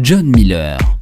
John Miller.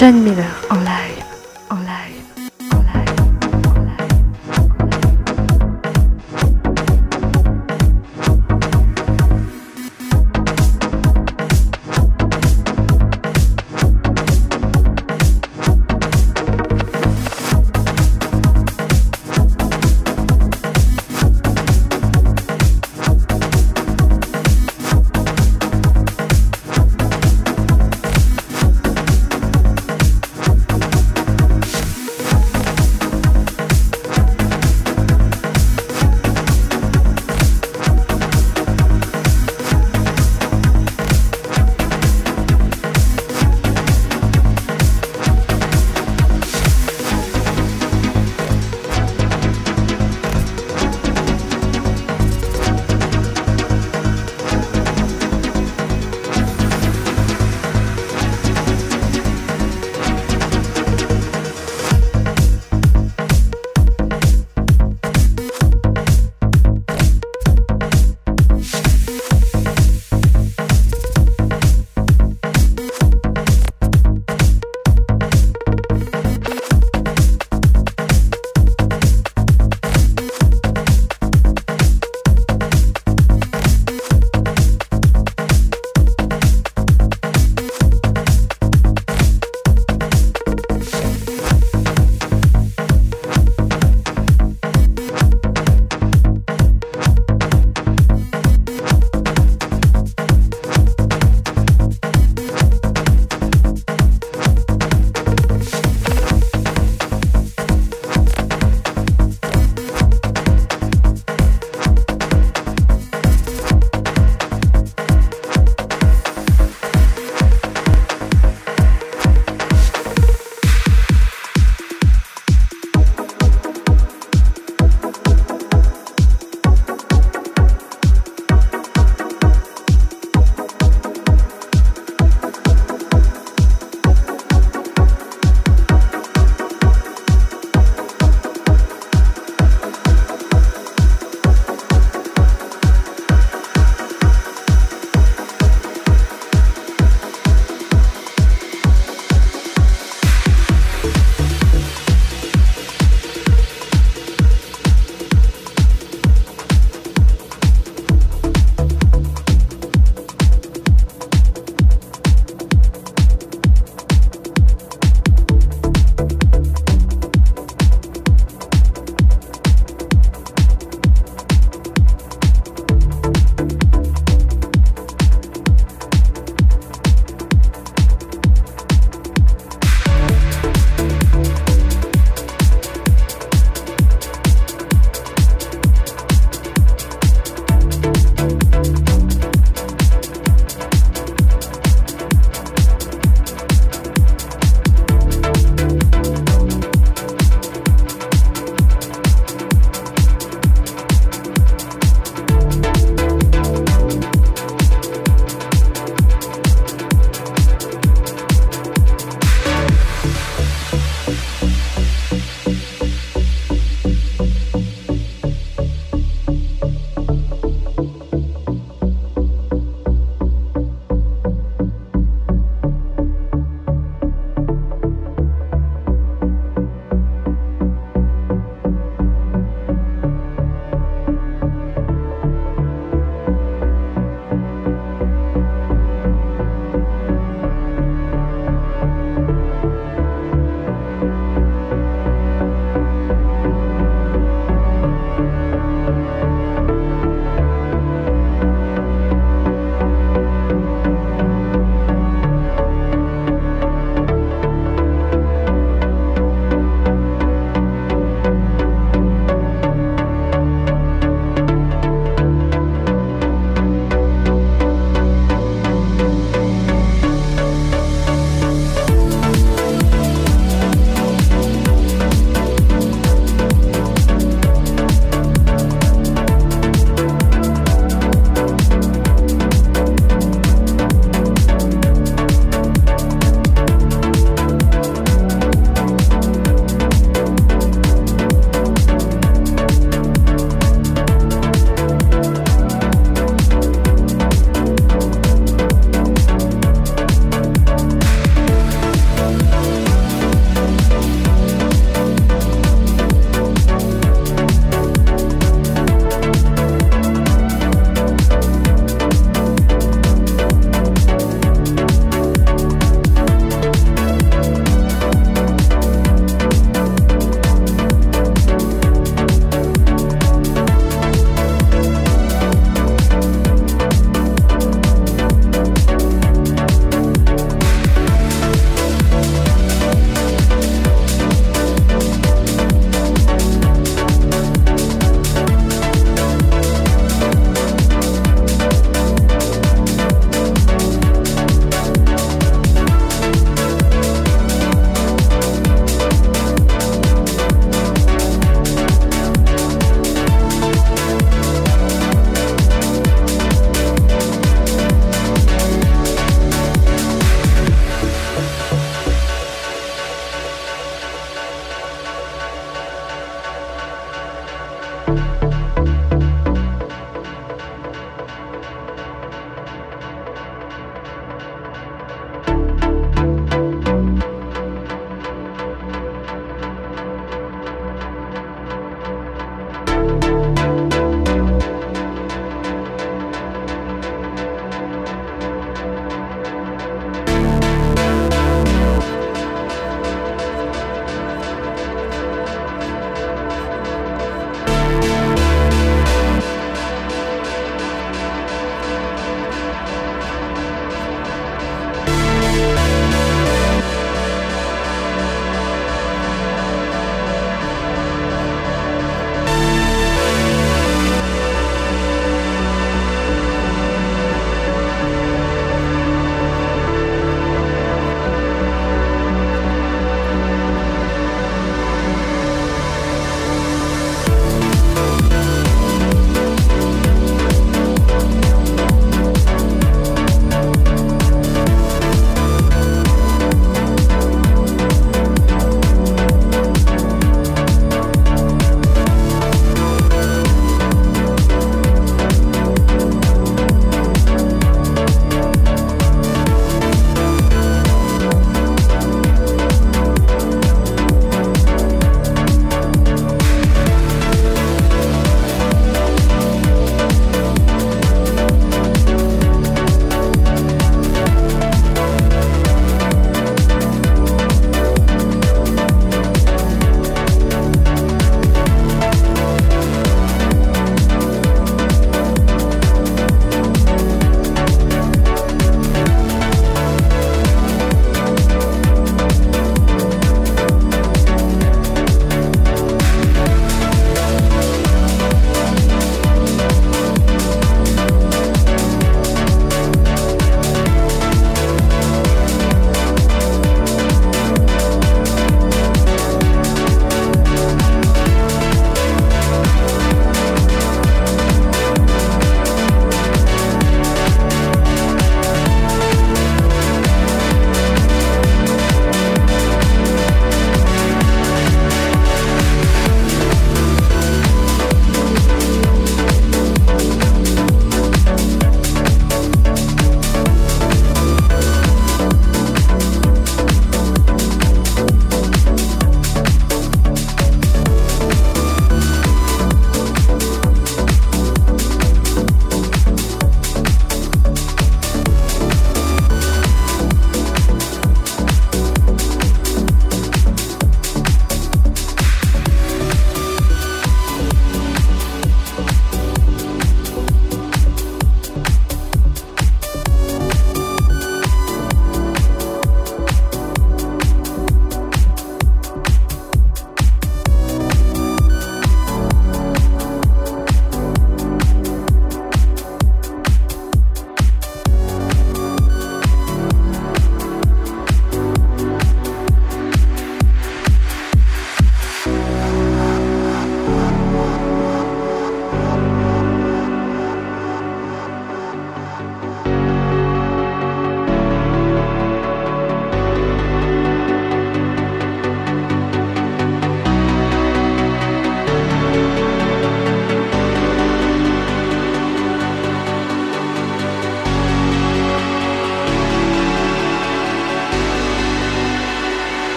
John Miller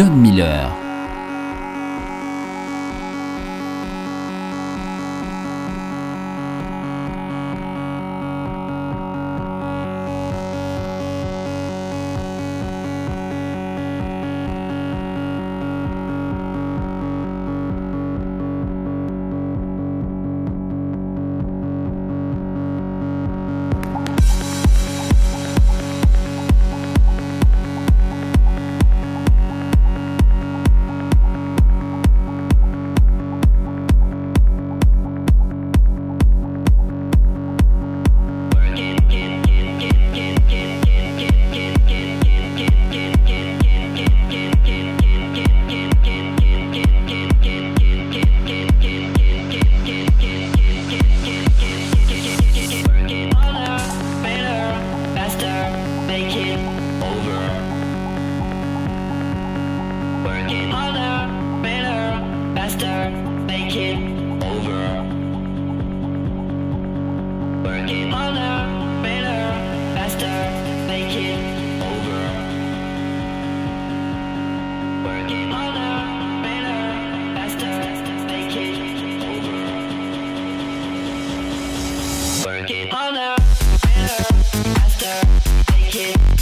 John Miller. like.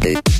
Bye.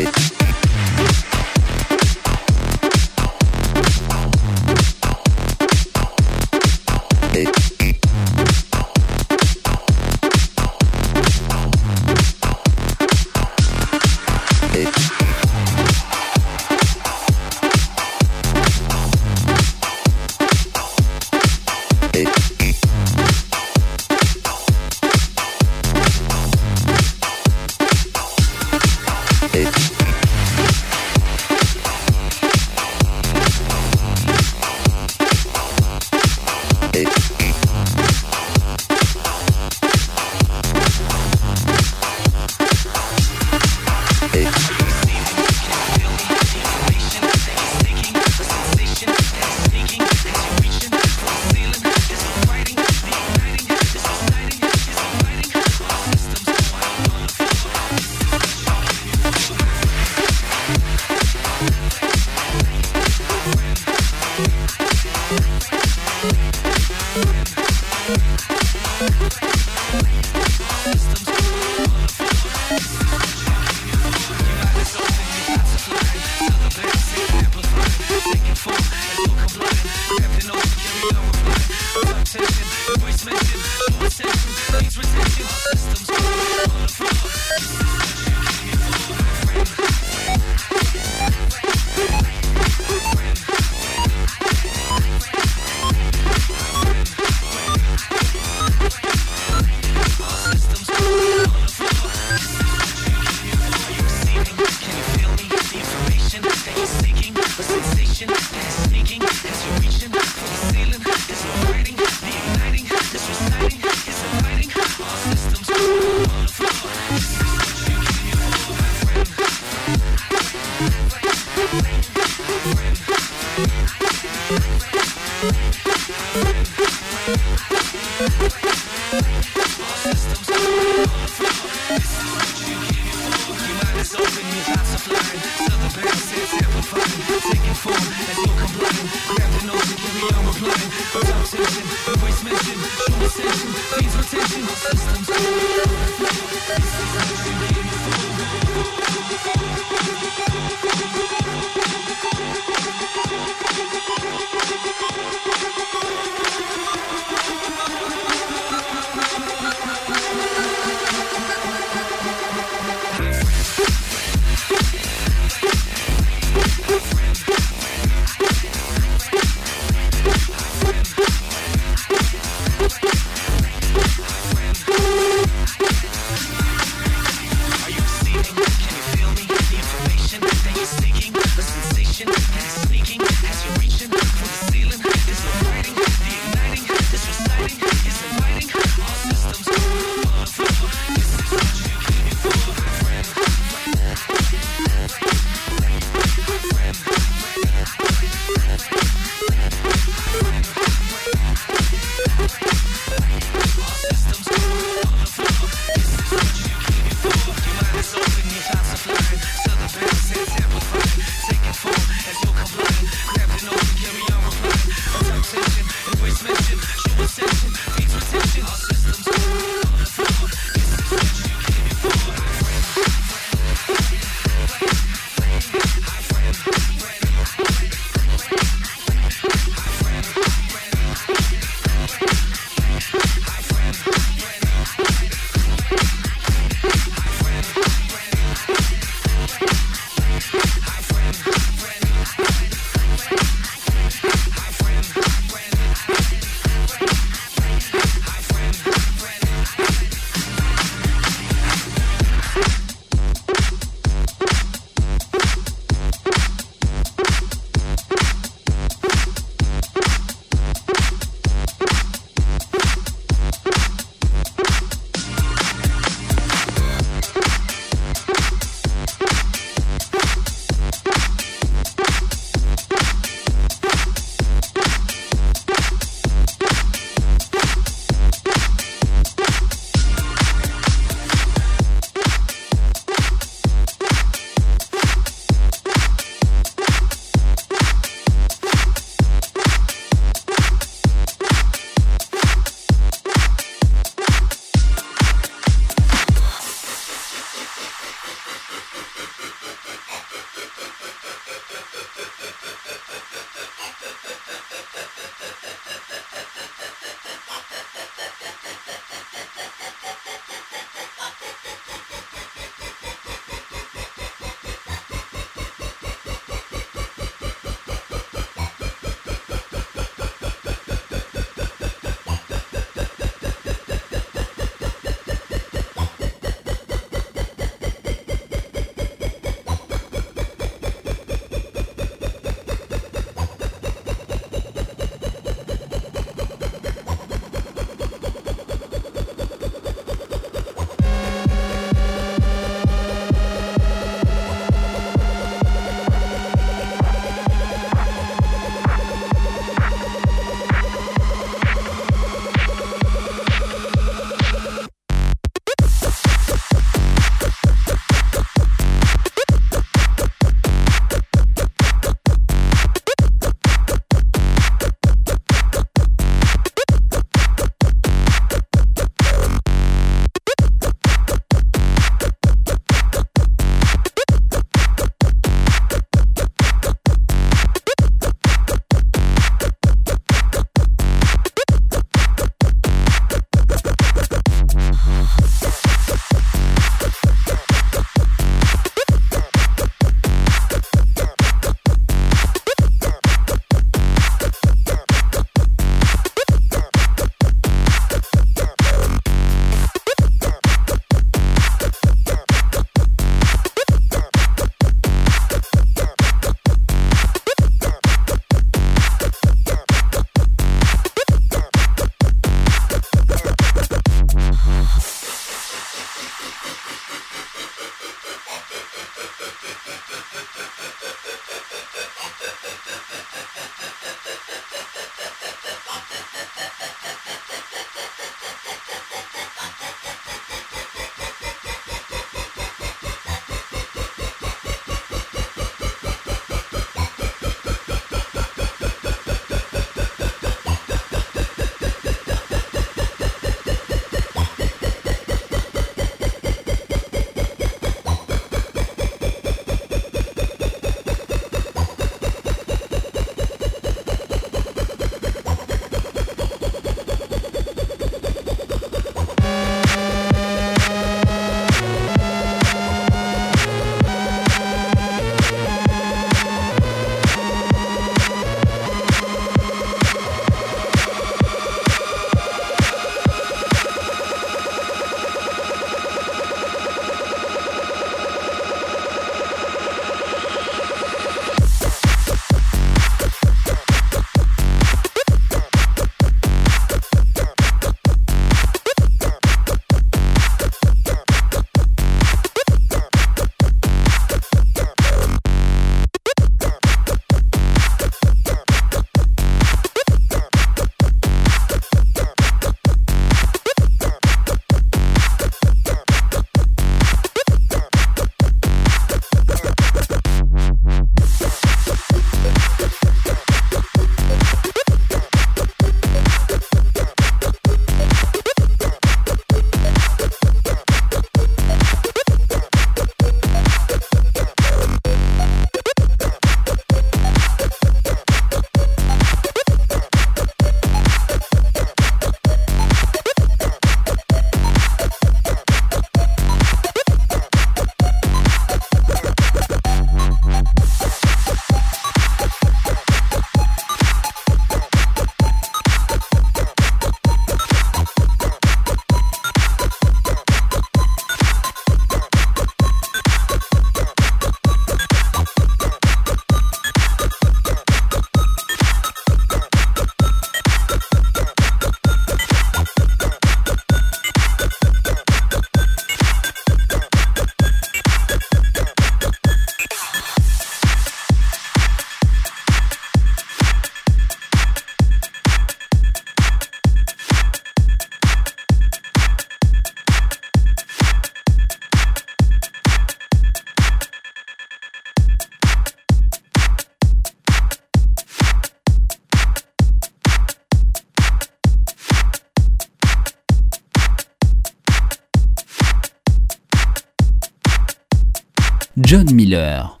John Miller.